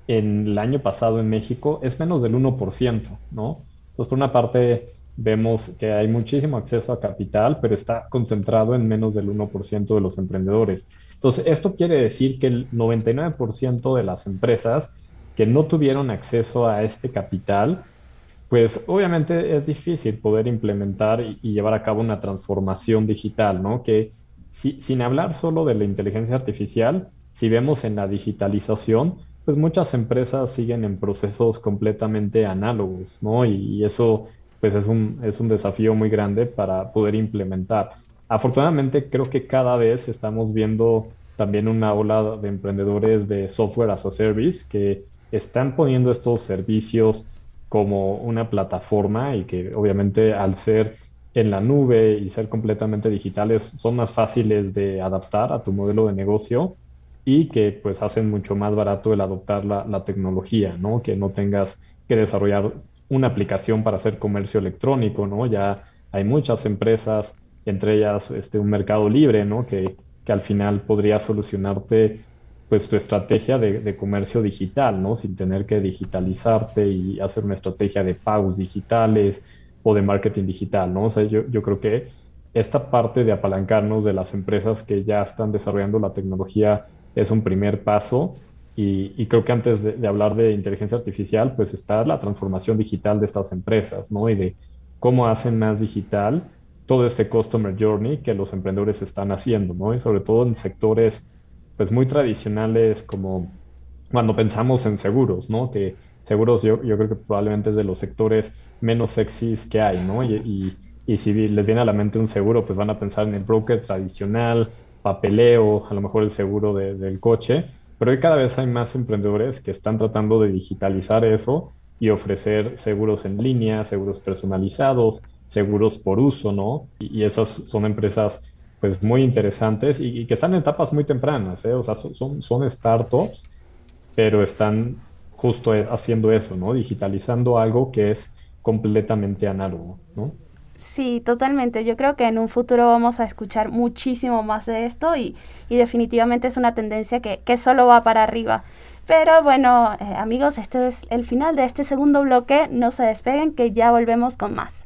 en el año pasado en México es menos del 1%, ¿no? Entonces, por una parte, vemos que hay muchísimo acceso a capital, pero está concentrado en menos del 1% de los emprendedores. Entonces, esto quiere decir que el 99% de las empresas que no tuvieron acceso a este capital, pues obviamente es difícil poder implementar y, llevar a cabo una transformación digital, ¿no? Que sin hablar solo de la inteligencia artificial, si vemos en la digitalización, pues muchas empresas siguen en procesos completamente análogos, ¿no? Y, eso pues es un, es un desafío muy grande para poder implementar. Afortunadamente creo que cada vez estamos viendo también una ola de emprendedores de software as a service que están poniendo estos servicios como una plataforma y que obviamente al ser en la nube y ser completamente digitales son más fáciles de adaptar a tu modelo de negocio y que pues hacen mucho más barato el adoptar la, la tecnología, ¿no? Que no tengas que desarrollar una aplicación para hacer comercio electrónico, ¿no? Ya hay muchas empresas, entre ellas este, un mercado libre, ¿no? Que, que al final podría solucionarte pues tu estrategia de, de, comercio digital, ¿no? Sin tener que digitalizarte y hacer una estrategia de pagos digitales o de marketing digital, ¿no? O sea, yo, creo que esta parte de apalancarnos de las empresas que ya están desarrollando la tecnología es un primer paso y, creo que antes de, de, hablar de inteligencia artificial, pues está la transformación digital de estas empresas, ¿no? Y de cómo hacen más digital todo este customer journey que los emprendedores están haciendo, ¿no? Y sobre todo en sectores, pues muy tradicionales como cuando pensamos en seguros, ¿no? Que seguros yo, yo creo que probablemente es de los sectores menos sexys que hay, ¿no? Y, y, y si les viene a la mente un seguro, pues van a pensar en el broker tradicional, papeleo, a lo mejor el seguro de, del coche, pero hoy cada vez hay más emprendedores que están tratando de digitalizar eso y ofrecer seguros en línea, seguros personalizados, seguros por uso, ¿no? Y, y esas son empresas pues muy interesantes y, y, que están en etapas muy tempranas, ¿eh? O sea, son, son startups, pero están justo haciendo eso, ¿no? Digitalizando algo que es completamente análogo, ¿no? Sí, totalmente. Yo creo que en un futuro vamos a escuchar muchísimo más de esto y, y definitivamente es una tendencia que, que, solo va para arriba. Pero bueno, eh, amigos, este es el final de este segundo bloque. No se despeguen que ya volvemos con más.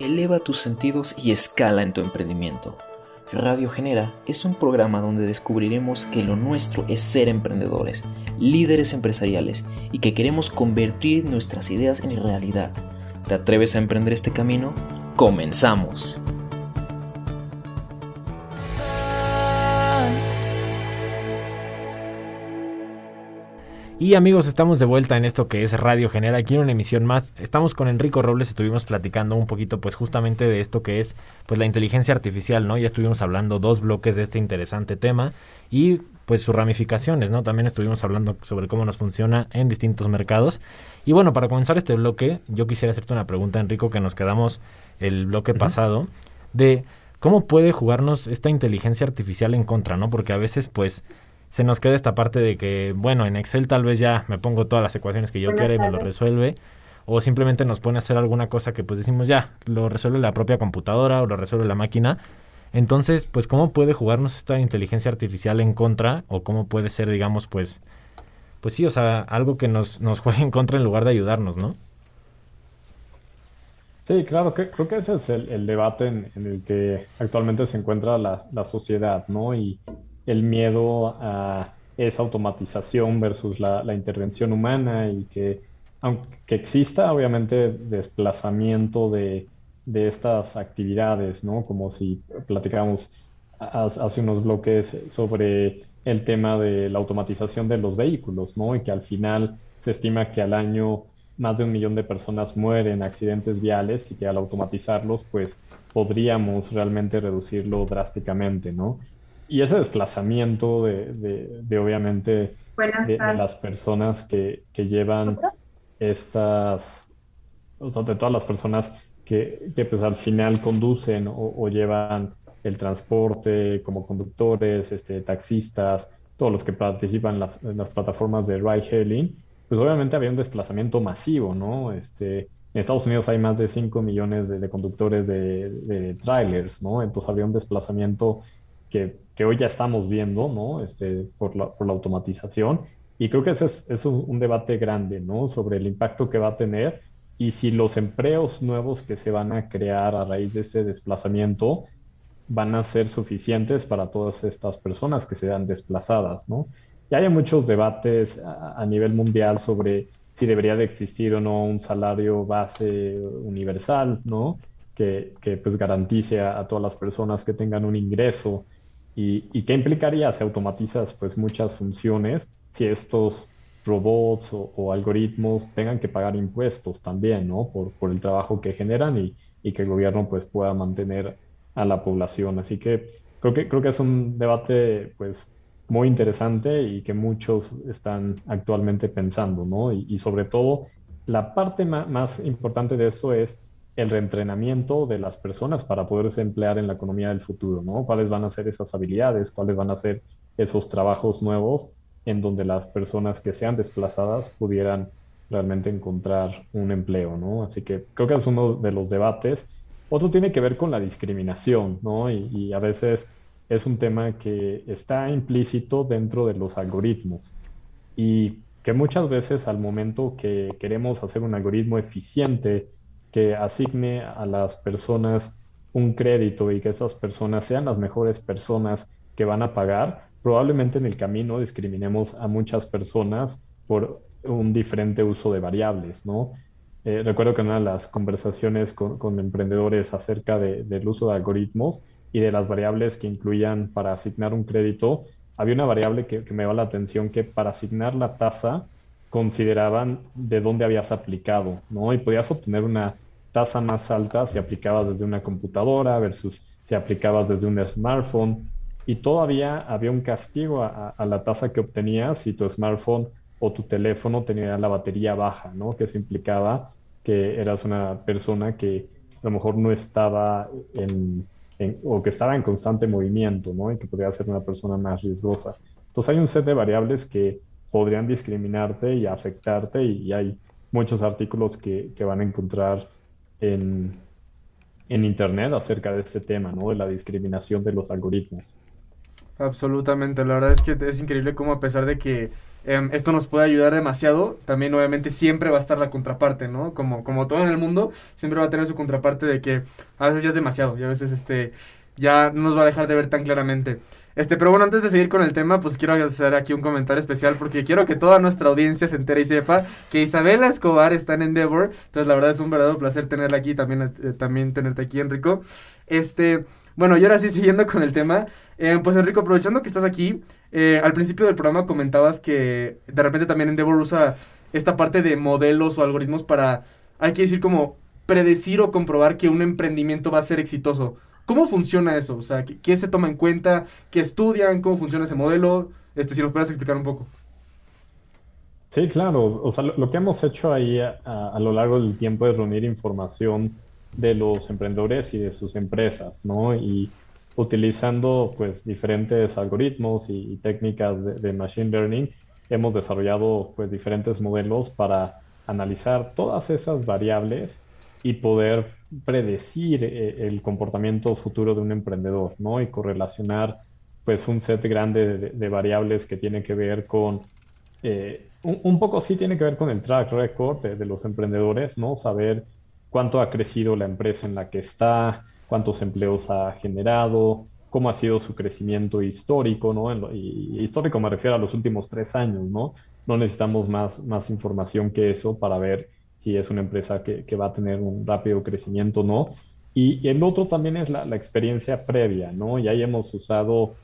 Eleva tus sentidos y escala en tu emprendimiento. Radio Genera es un programa donde descubriremos que lo nuestro es ser emprendedores, líderes empresariales y que queremos convertir nuestras ideas en realidad. ¿Te atreves a emprender este camino? ¡Comenzamos! Y amigos, estamos de vuelta en esto que es Radio Genera, aquí en una emisión más. Estamos con Enrico Robles, estuvimos platicando un poquito pues justamente de esto que es pues la inteligencia artificial, ¿no? Ya estuvimos hablando dos bloques de este interesante tema y pues sus ramificaciones, ¿no? También estuvimos hablando sobre cómo nos funciona en distintos mercados. Y bueno, para comenzar este bloque, yo quisiera hacerte una pregunta, Enrico, que nos quedamos el bloque uh -huh. pasado, de cómo puede jugarnos esta inteligencia artificial en contra, ¿no? Porque a veces pues se nos queda esta parte de que, bueno, en Excel tal vez ya me pongo todas las ecuaciones que yo quiera y me lo resuelve, o simplemente nos pone a hacer alguna cosa que pues decimos ya, lo resuelve la propia computadora o lo resuelve la máquina. Entonces, pues, ¿cómo puede jugarnos esta inteligencia artificial en contra? O cómo puede ser, digamos, pues, pues sí, o sea, algo que nos, nos juegue en contra en lugar de ayudarnos, ¿no? Sí, claro, que, creo que ese es el, el debate en, en, el que actualmente se encuentra la, la sociedad, ¿no? Y, el miedo a esa automatización versus la, intervención humana y que aunque exista obviamente desplazamiento de, de estas actividades, ¿no? Como si platicábamos hace unos bloques sobre el tema de la automatización de los vehículos, ¿no? Y que al final se estima que al año más de un millón de personas mueren en accidentes viales y que al automatizarlos, pues podríamos realmente reducirlo drásticamente, ¿no? Y ese desplazamiento de, de, de obviamente, de, de, las personas que, que llevan estas, o sea, de todas las personas que, que pues al final conducen o, o, llevan el transporte como conductores, este, taxistas, todos los que participan en, la, en las plataformas de ride-hailing, pues obviamente había un desplazamiento masivo, ¿no? Este, en Estados Unidos hay más de 5 millones de, de conductores de, de, trailers, ¿no? Entonces había un desplazamiento que, que, hoy ya estamos viendo, ¿no? Este, por, la, por la automatización Y creo que ese es, un, debate grande, ¿no? Sobre el impacto que va a tener y si los empleos nuevos que se van a crear a raíz de este desplazamiento van a ser suficientes para todas estas personas que sean desplazadas, ¿no? Y hay muchos debates a, nivel mundial sobre si debería de existir o no un salario base universal, ¿no? Que, que pues garantice a, todas las personas que tengan un ingreso y, y qué implicaría si automatizas pues muchas funciones, si estos robots o, algoritmos tengan que pagar impuestos también, ¿no? Por, por el trabajo que generan y, y, que el gobierno pues pueda mantener a la población. Así que creo que, creo que es un debate pues muy interesante y que muchos están actualmente pensando, ¿no? Y, sobre todo, la parte más, importante de eso es el reentrenamiento de las personas para poderse emplear en la economía del futuro, ¿no? ¿Cuáles van a ser esas habilidades? ¿Cuáles van a ser esos trabajos nuevos en donde las personas que sean desplazadas pudieran realmente encontrar un empleo, ¿no? Así que creo que es uno de los debates. Otro tiene que ver con la discriminación, ¿no? Y, y a veces es un tema que está implícito dentro de los algoritmos y que muchas veces al momento que queremos hacer un algoritmo eficiente que asigne a las personas un crédito y que esas personas sean las mejores personas que van a pagar, probablemente en el camino discriminemos a muchas personas por un diferente uso de variables, ¿no? Eh, recuerdo que en una de las conversaciones con, emprendedores acerca del uso de algoritmos, y de las variables que incluían para asignar un crédito, había una variable que, me llama la atención que para asignar la tasa consideraban de dónde habías aplicado, ¿no? Y podías obtener una tasa más alta si aplicabas desde una computadora versus si aplicabas desde un smartphone. Y todavía había un castigo a, la tasa que obtenías si tu smartphone o tu teléfono tenía la batería baja, ¿no? Que eso implicaba que eras una persona que a lo mejor no estaba en, o que estaba en constante movimiento, ¿no? Y que podría ser una persona más riesgosa. Entonces hay un set de variables que podrían discriminarte y afectarte y, hay muchos artículos que, que, van a encontrar en, en Internet acerca de este tema, ¿no? De la discriminación de los algoritmos. Absolutamente, la verdad es que es increíble cómo a pesar de que em, esto nos puede ayudar demasiado, también obviamente siempre va a estar la contraparte, ¿no? Como, como todo en el mundo, siempre va a tener su contraparte de que a veces ya es demasiado y a veces este, ya no nos va a dejar de ver tan claramente. Este, pero bueno, antes de seguir con el tema, pues quiero hacer aquí un comentario especial porque quiero que toda nuestra audiencia se entere y sepa que Isabela Escobar está en Endeavor. Entonces, la verdad es un verdadero placer tenerla aquí, también, eh, también tenerte aquí, Enrico. Este, bueno, y ahora sí, <laughs> siguiendo con el tema, eh, pues Enrico, aprovechando que estás aquí, eh, al principio del programa comentabas que de repente también Endeavor usa esta parte de modelos o algoritmos para, hay que decir como predecir o comprobar que un emprendimiento va a ser exitoso. ¿Cómo funciona eso? O sea, ¿qué, se toma en cuenta? ¿Qué estudian? ¿Cómo funciona ese modelo? Este, si nos puedes explicar un poco. Sí, claro. O sea, lo, que hemos hecho ahí a, lo largo del tiempo es reunir información de los emprendedores y de sus empresas, ¿no? Y utilizando pues diferentes algoritmos y, técnicas de, machine learning, hemos desarrollado pues diferentes modelos para analizar todas esas variables y poder predecir eh, el comportamiento futuro de un emprendedor, ¿no? Y correlacionar pues un set grande de, variables que tiene que ver con, eh, un, poco sí tiene que ver con el track record de, los emprendedores, ¿no? Saber cuánto ha crecido la empresa en la que está, cuántos empleos ha generado, cómo ha sido su crecimiento histórico, ¿no? y, histórico me refiero a los últimos tres años, ¿no? No necesitamos más, más información que eso para ver si es una empresa que, va a tener un rápido crecimiento o no. Y, el otro también es la, experiencia previa, ¿no? Y ahí hemos usado,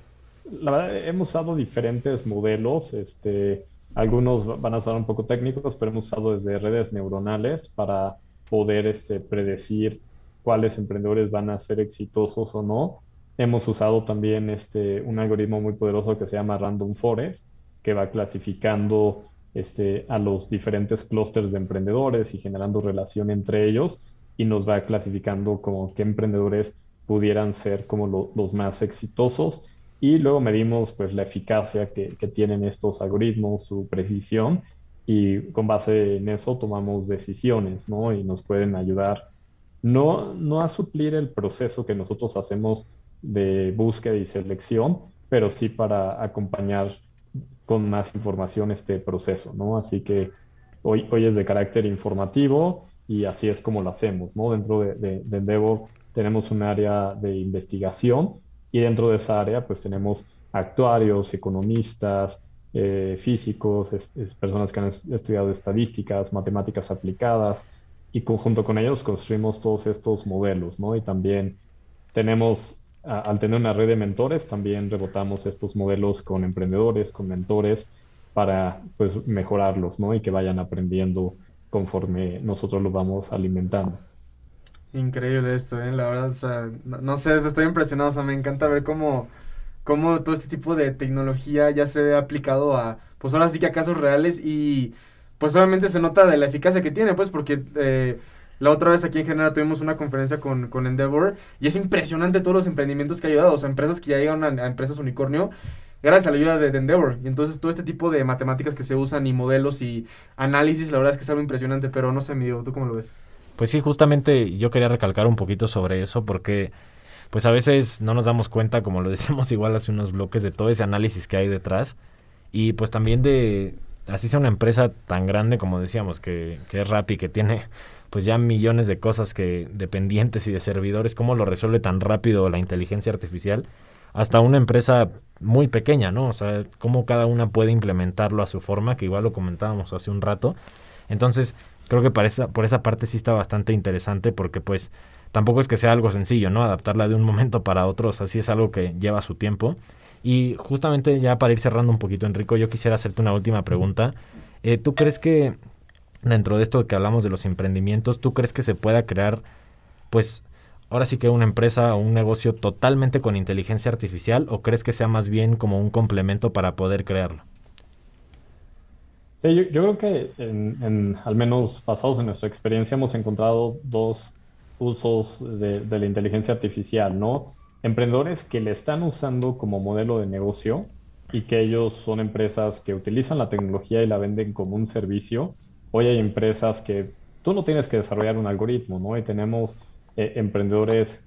la verdad, hemos usado diferentes modelos, este, algunos van a ser un poco técnicos, pero hemos usado desde redes neuronales para poder este, predecir cuáles emprendedores van a ser exitosos o no. Hemos usado también este, un algoritmo muy poderoso que se llama Random Forest, que va clasificando este, a los diferentes clústeres de emprendedores y generando relación entre ellos y nos va clasificando como qué emprendedores pudieran ser como los más exitosos y luego medimos pues la eficacia que, que, tienen estos algoritmos, su precisión y con base en eso tomamos decisiones, ¿no? Y nos pueden ayudar no, no a suplir el proceso que nosotros hacemos de búsqueda y selección, pero sí para acompañar con más información este proceso, ¿no? Así que hoy, hoy es de carácter informativo y así es como lo hacemos, ¿no? Dentro de, de, de Endeavor tenemos un área de investigación y dentro de esa área pues tenemos actuarios, economistas, eh, físicos, personas que han estudiado estadísticas, matemáticas aplicadas, y junto con ellos construimos todos estos modelos, ¿no? Y también tenemos, al tener una red de mentores, también rebotamos estos modelos con emprendedores, con mentores, para pues mejorarlos, ¿no? Y que vayan aprendiendo conforme nosotros los vamos alimentando. Increíble esto, ¿eh? La verdad, o sea, no, sé, estoy impresionado, o sea, me encanta ver cómo cómo todo este tipo de tecnología ya se ve aplicado a, pues ahora sí que a casos reales y pues obviamente se nota de la eficacia que tiene, pues porque eh, la otra vez aquí en general tuvimos una conferencia con, con, Endeavor y es impresionante todos los emprendimientos que ha ayudado, o sea, empresas que ya llegan a, empresas unicornio gracias a la ayuda de, Endeavor. Y entonces todo este tipo de matemáticas que se usan y modelos y análisis, la verdad es que es algo impresionante, pero no sé, mi ¿tú cómo lo ves? Pues sí, justamente yo quería recalcar un poquito sobre eso porque pues a veces no nos damos cuenta, como lo <laughs> decíamos igual hace unos bloques, de todo ese análisis que hay detrás. Y pues también de, así sea una empresa tan grande como decíamos, que, que es Rappi, que tiene pues ya millones de cosas que dependientes y de servidores, cómo lo resuelve tan rápido la inteligencia artificial, hasta una empresa muy pequeña, ¿no? O sea, cómo cada una puede implementarlo a su forma, que igual lo comentábamos hace un rato. Entonces, creo que por esa, por esa parte sí está bastante interesante porque pues tampoco es que sea algo sencillo, ¿no? Adaptarla de un momento para otro, así es algo que lleva su tiempo. Y justamente ya para ir cerrando un poquito, Enrico, yo quisiera hacerte una última pregunta. Eh, ¿Tú crees que dentro de esto que hablamos de los emprendimientos, tú crees que se pueda crear, pues, ahora sí que una empresa o un negocio totalmente con inteligencia artificial o crees que sea más bien como un complemento para poder crearlo? yo, creo que en, al menos basados en nuestra experiencia hemos encontrado dos usos de, la inteligencia artificial, ¿no? Emprendedores que le están usando como modelo de negocio y que ellos son empresas que utilizan la tecnología y la venden como un servicio. Hoy hay empresas que tú no tienes que desarrollar un algoritmo, ¿no? Y tenemos eh, emprendedores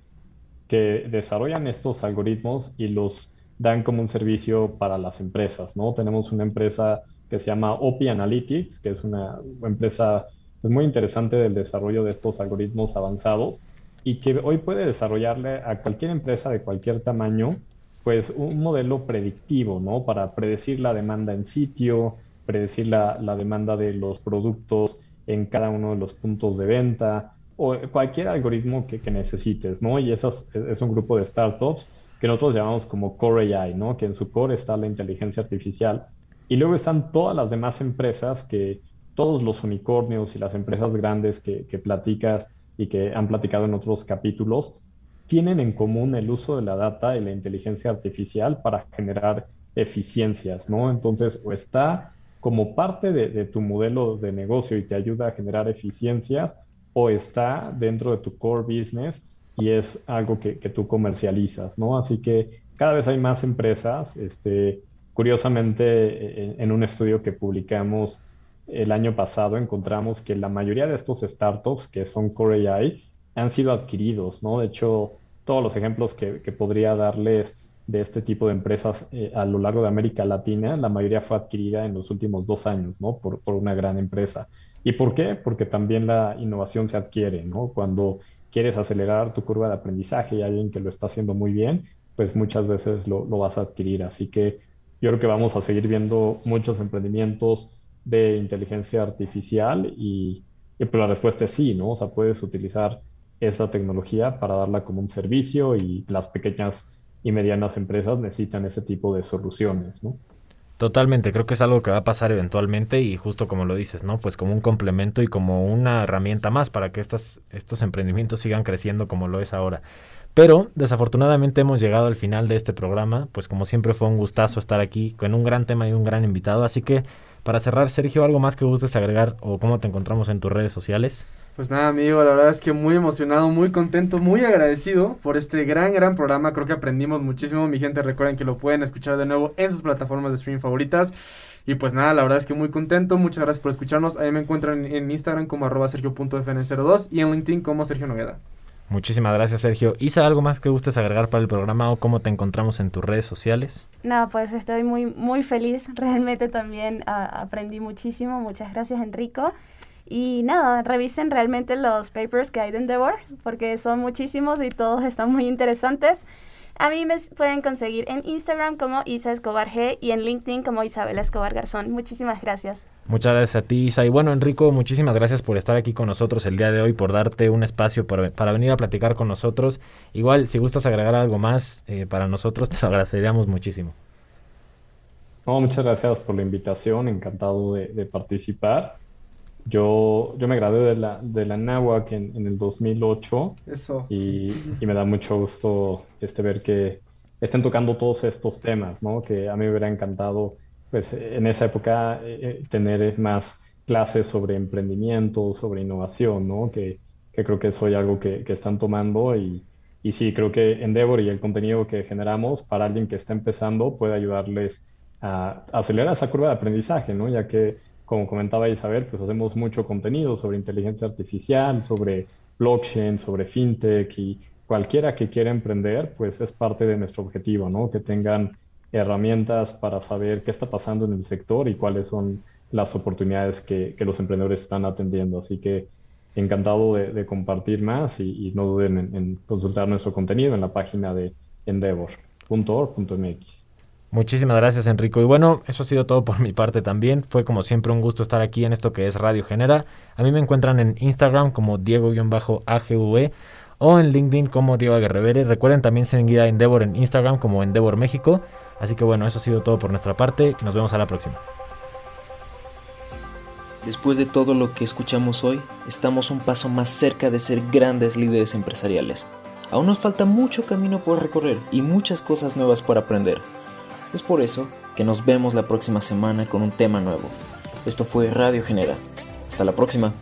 que desarrollan estos algoritmos y los dan como un servicio para las empresas, ¿no? Tenemos una empresa que se llama OPI Analytics, que es una empresa pues, muy interesante del desarrollo de estos algoritmos avanzados y que hoy puede desarrollarle a cualquier empresa de cualquier tamaño pues un modelo predictivo, ¿no? Para predecir la demanda en sitio, predecir la, la demanda de los productos en cada uno de los puntos de venta o cualquier algoritmo que, que necesites, ¿no? Y eso es, es, un grupo de startups que nosotros llamamos como Core AI, ¿no? Que en su core está la inteligencia artificial y luego están todas las demás empresas que, todos los unicornios y las empresas grandes que, platicas y que han platicado en otros capítulos, tienen en común el uso de la data y la inteligencia artificial para generar eficiencias, ¿no? Entonces, o está como parte de, tu modelo de negocio y te ayuda a generar eficiencias, o está dentro de tu core business y es algo que, tú comercializas, ¿no? Así que cada vez hay más empresas, este, Curiosamente, en, un estudio que publicamos el año pasado, encontramos que la mayoría de estos startups que son Core AI han sido adquiridos, ¿no? De hecho, todos los ejemplos que, podría darles de este tipo de empresas eh, a lo largo de América Latina, la mayoría fue adquirida en los últimos dos años, ¿no? Por, por, una gran empresa. ¿Y por qué? Porque también la innovación se adquiere, ¿no? Cuando quieres acelerar tu curva de aprendizaje y alguien que lo está haciendo muy bien, pues muchas veces lo, lo vas a adquirir. Así que yo creo que vamos a seguir viendo muchos emprendimientos de inteligencia artificial y, pues la respuesta es sí, ¿no? O sea, puedes utilizar esa tecnología para darla como un servicio y las pequeñas y medianas empresas necesitan ese tipo de soluciones, ¿no? Totalmente, creo que es algo que va a pasar eventualmente y justo como lo dices, ¿no? Pues como un complemento y como una herramienta más para que estas, estos emprendimientos sigan creciendo como lo es ahora. Pero desafortunadamente hemos llegado al final de este programa, pues como siempre fue un gustazo estar aquí con un gran tema y un gran invitado, así que para cerrar, Sergio, ¿algo más que gustes agregar o cómo te encontramos en tus redes sociales? Pues nada, amigo, la verdad es que muy emocionado, muy contento, muy agradecido por este gran, gran programa. Creo que aprendimos muchísimo. Mi gente, recuerden que lo pueden escuchar de nuevo en sus plataformas de streaming favoritas. Y pues nada, la verdad es que muy contento. Muchas gracias por escucharnos. Ahí me encuentran en Instagram como arroba sergio.fn02 y en LinkedIn como Sergio Nogueda. Muchísimas gracias, Sergio. Isa, ¿algo más que gustes agregar para el programa o cómo te encontramos en tus redes sociales? No, pues estoy muy, muy feliz. <laughs> Realmente también uh, aprendí muchísimo. Muchas gracias, Enrico. Y nada, revisen realmente los papers que hay de Endeavor, porque son muchísimos y todos están muy interesantes. A mí me pueden conseguir en Instagram como Isa Escobar G y en LinkedIn como Isabela Escobar Garzón. Muchísimas gracias. Muchas gracias a ti, Isa. Y bueno, Enrico, muchísimas gracias por estar aquí con nosotros el día de hoy, por darte un espacio para, para venir a platicar con nosotros. Igual, si gustas agregar algo más eh, para nosotros, <laughs> te lo agradeceríamos muchísimo. No, muchas gracias por la invitación, encantado de, de participar. Yo, yo me gradué de la, de la NAWAC en, en el 2008 Eso. y, <laughs> y me da mucho gusto este, ver que estén tocando todos estos temas, ¿no? Que a mí me hubiera encantado, pues, en esa época eh, tener más clases sobre emprendimiento, sobre innovación, ¿no? Que, que creo que es algo que, que están tomando y, y sí, creo que Endeavor y el contenido que generamos para alguien que está empezando puede ayudarles a acelerar esa curva de aprendizaje, ¿no? Ya que como comentaba Isabel, pues hacemos mucho contenido sobre inteligencia artificial, sobre blockchain, sobre fintech y cualquiera que quiera emprender, pues es parte de nuestro objetivo, ¿no? Que tengan herramientas para saber qué está pasando en el sector y cuáles son las oportunidades que, que los emprendedores están atendiendo. Así que encantado de, compartir más y, y no duden en, en, consultar nuestro contenido en la página de endeavor.org.mx. Muchísimas gracias Enrico. Y bueno, eso ha sido todo por mi parte también. Fue como siempre un gusto estar aquí en esto que es Radio Genera. A mí me encuentran en Instagram como Diego-AGV o en LinkedIn como Diego Aguerrevere. Recuerden también seguir a Endeavor en Instagram como Endeavor México. Así que bueno, eso ha sido todo por nuestra parte. Nos vemos a la próxima. Después de todo lo que escuchamos hoy, estamos un paso más cerca de ser grandes líderes empresariales. Aún nos falta mucho camino por recorrer y muchas cosas nuevas por aprender. Es por eso que nos vemos la próxima semana con un tema nuevo. Esto fue Radio Genera. Hasta la próxima.